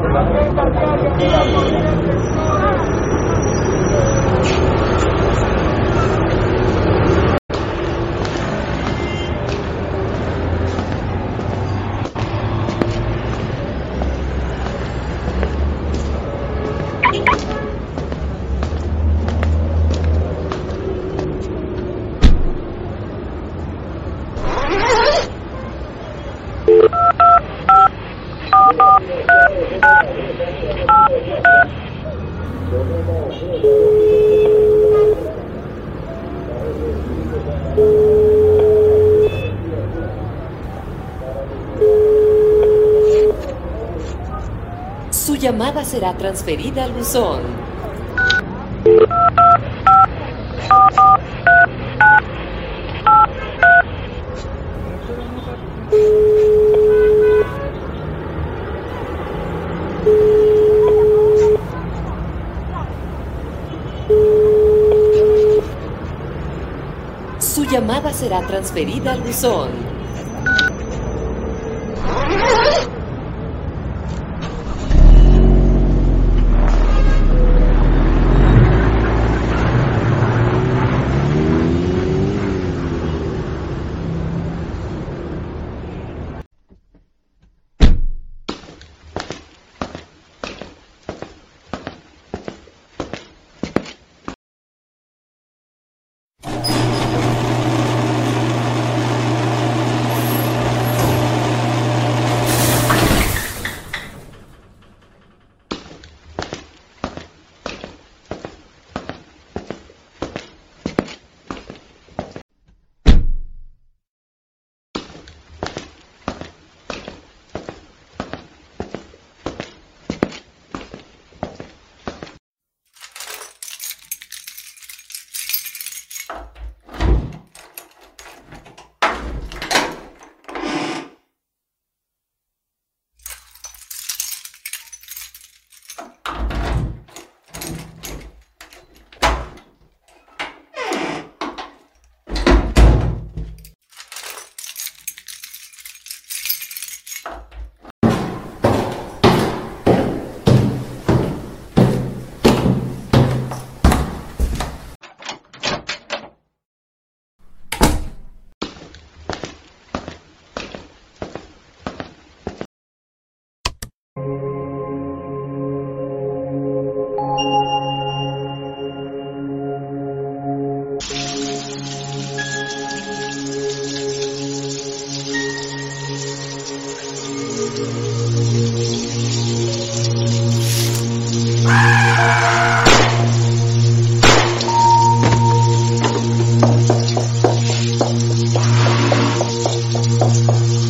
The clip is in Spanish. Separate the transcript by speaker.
Speaker 1: Gracias. Su llamada será transferida al buzón. Su llamada será transferida al buzón.